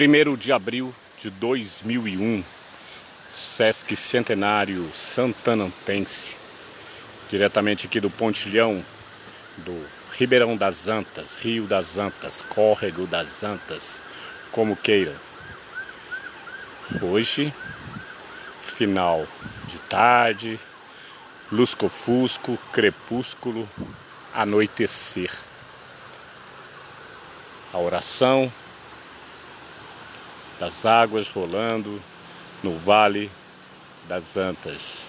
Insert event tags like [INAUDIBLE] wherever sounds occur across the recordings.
1 de abril de 2001, Sesc Centenário Santanantense, diretamente aqui do Pontilhão, do Ribeirão das Antas, Rio das Antas, Córrego das Antas, como queiram. Hoje, final de tarde, lusco-fusco, crepúsculo, anoitecer. A oração das águas rolando no Vale das Antas.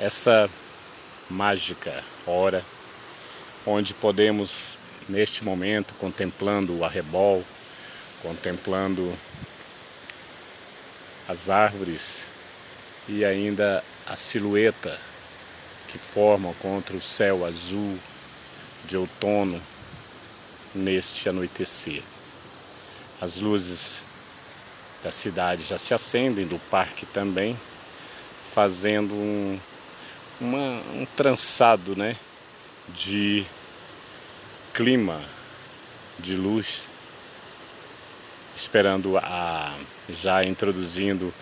Essa mágica hora onde podemos, neste momento, contemplando o arrebol, contemplando as árvores e ainda a silhueta que formam contra o céu azul de outono neste anoitecer. As luzes da cidade já se acendem, do parque também, fazendo um, uma, um trançado né, de clima, de luz, esperando a já introduzindo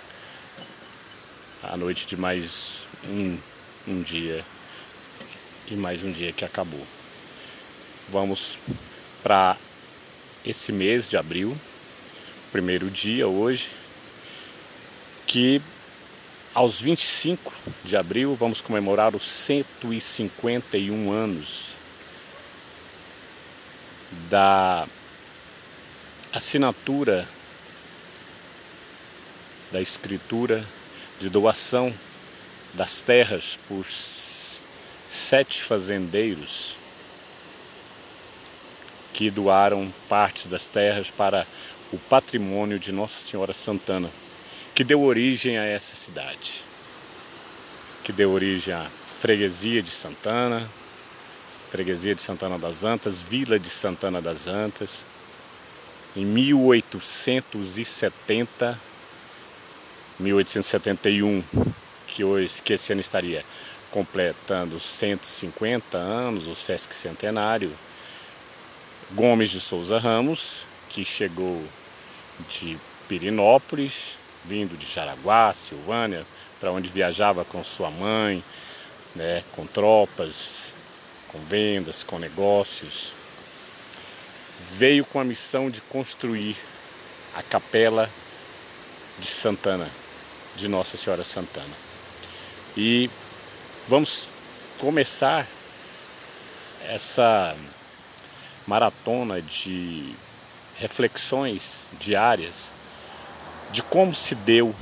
a noite de mais um, um dia e mais um dia que acabou. Vamos para esse mês de abril primeiro dia hoje, que aos 25 de abril vamos comemorar os 151 anos da assinatura da escritura de doação das terras por sete fazendeiros que doaram partes das terras para o patrimônio de Nossa Senhora Santana, que deu origem a essa cidade, que deu origem à freguesia de Santana, freguesia de Santana das Antas, vila de Santana das Antas. Em 1870, 1871, que hoje que esse ano estaria completando 150 anos, o Sesc Centenário, Gomes de Souza Ramos, que chegou de Pirinópolis, vindo de Jaraguá, Silvânia, para onde viajava com sua mãe, né, com tropas, com vendas, com negócios. Veio com a missão de construir a capela de Santana, de Nossa Senhora Santana. E vamos começar essa maratona de reflexões diárias de como se deu,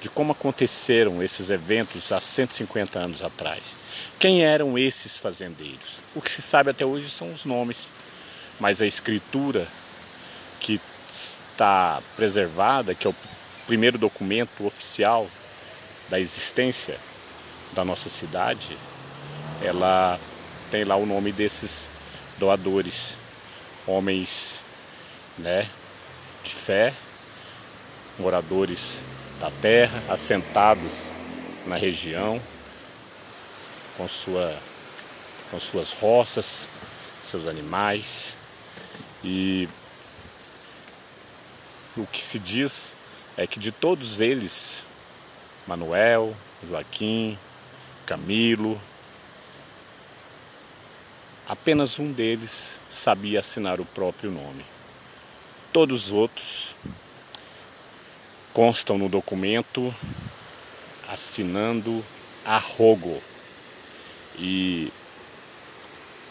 de como aconteceram esses eventos há 150 anos atrás. Quem eram esses fazendeiros? O que se sabe até hoje são os nomes, mas a escritura que está preservada, que é o primeiro documento oficial da existência da nossa cidade, ela tem lá o nome desses doadores, homens né, de fé, moradores da terra, assentados na região, com, sua, com suas roças, seus animais. E o que se diz é que de todos eles, Manuel, Joaquim, Camilo, apenas um deles sabia assinar o próprio nome. Todos os outros constam no documento assinando a rogo. E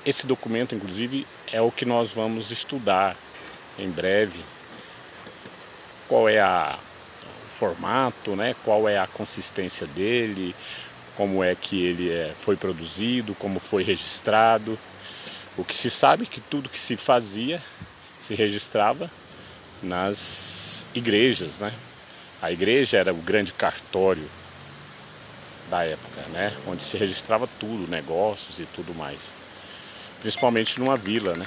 esse documento, inclusive, é o que nós vamos estudar em breve. Qual é a, o formato, né? qual é a consistência dele, como é que ele é, foi produzido, como foi registrado. O que se sabe é que tudo que se fazia se registrava nas igrejas, né? A igreja era o grande cartório da época, né? Onde se registrava tudo, negócios e tudo mais. Principalmente numa vila, né?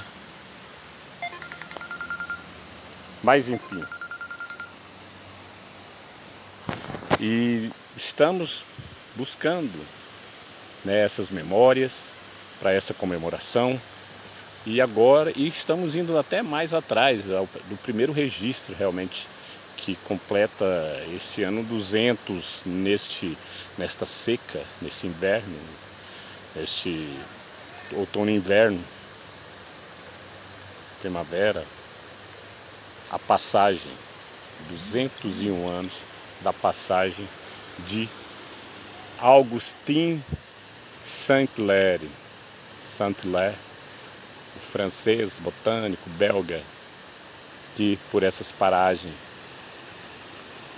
Mas enfim. E estamos buscando né, essas memórias para essa comemoração, E agora, e estamos indo até mais atrás, do primeiro registro realmente, que completa esse ano 200 neste, nesta seca, nesse inverno, neste outono inverno, primavera, a passagem, 201 anos da passagem de Augustin Saint-Hilaire, Saint-Hilaire, francês, botânico, belga, que por essas paragens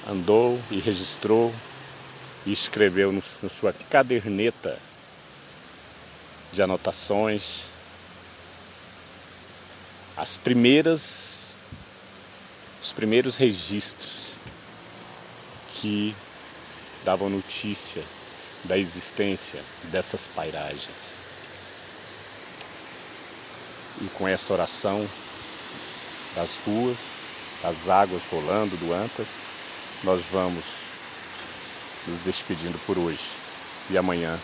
andou e registrou e escreveu no, na sua caderneta de anotações as primeiras os primeiros registros que davam notícia da existência dessas pairagens. E com essa oração das ruas, das águas rolando do Antas, nós vamos nos despedindo por hoje. E amanhã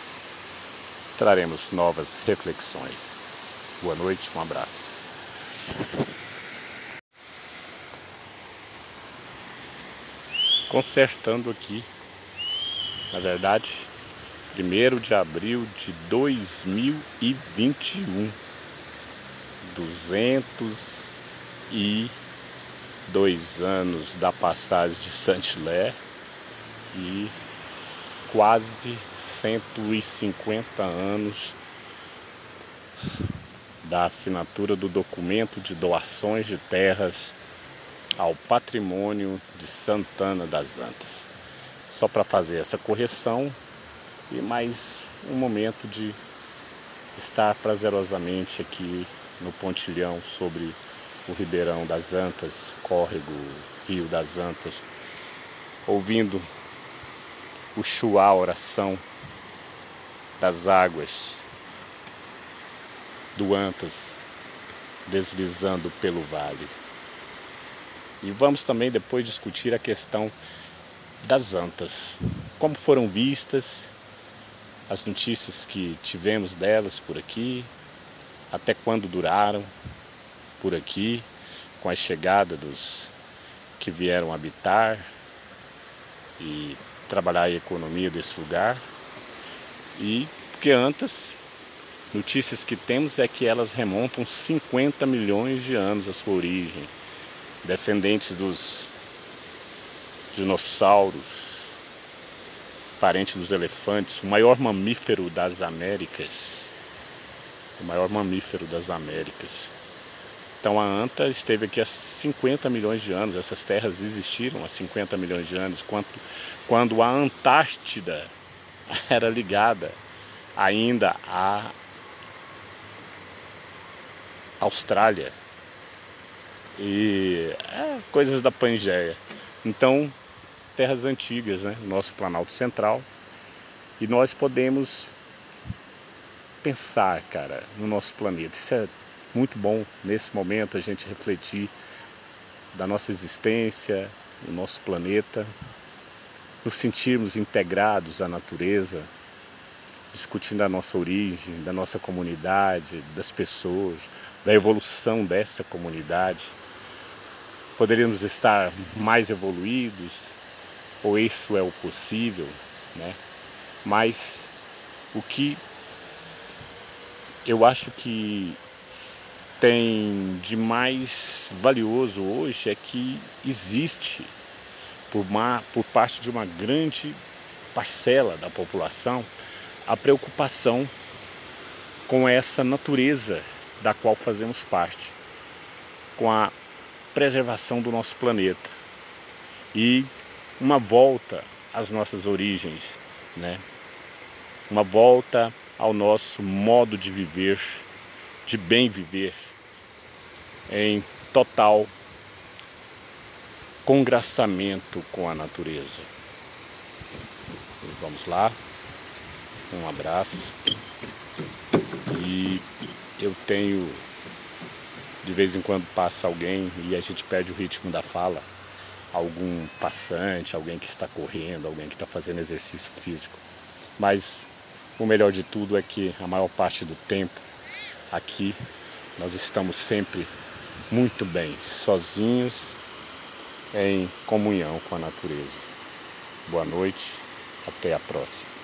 traremos novas reflexões. Boa noite, um abraço. Consertando aqui, na verdade, 1 de abril de 2021, 202 anos da passagem de Saint-Hilaire e quase 150 anos da assinatura do documento de doações de terras ao patrimônio de Santana das Antas. Só para fazer essa correção e mais um momento de estar prazerosamente aqui no pontilhão sobre o Ribeirão das Antas, córrego Rio das Antas, ouvindo o chuá oração das águas do Antas deslizando pelo vale. E vamos também depois discutir a questão das antas, como foram vistas, as notícias que tivemos delas por aqui, até quando duraram por aqui, com a chegada dos que vieram habitar e trabalhar a economia desse lugar. E porque antes, notícias que temos é que elas remontam 50 milhões de anos a sua origem, descendentes dos dinossauros, parente dos elefantes, o maior mamífero das Américas. O maior mamífero das Américas. Então a anta esteve aqui há 50 milhões de anos, essas terras existiram há 50 milhões de anos, quando, quando a Antártida [LAUGHS] era ligada ainda à Austrália e é, coisas da Pangeia. Então, terras antigas, né? Nosso Planalto Central. E nós podemos pensar, cara, no nosso planeta. Isso é muito bom nesse momento a gente refletir da nossa existência, no nosso planeta, nos sentirmos integrados à natureza, discutindo a nossa origem, da nossa comunidade, das pessoas, da evolução dessa comunidade. Poderíamos estar mais evoluídos, ou isso é o possível, né? Mas o que eu acho que tem de mais valioso hoje é que existe por, uma, por parte de uma grande parcela da população a preocupação com essa natureza da qual fazemos parte, com a preservação do nosso planeta e uma volta às nossas origens, né? Uma volta ao nosso modo de viver, de bem viver, em total congraçamento com a natureza. Vamos lá. Um abraço. E eu tenho de vez em quando passa alguém e a gente perde o ritmo da fala, algum passante, alguém que está correndo, alguém que está fazendo exercício físico. Mas o melhor de tudo é que a maior parte do tempo aqui nós estamos sempre muito bem, sozinhos, em comunhão com a natureza. Boa noite, até a próxima.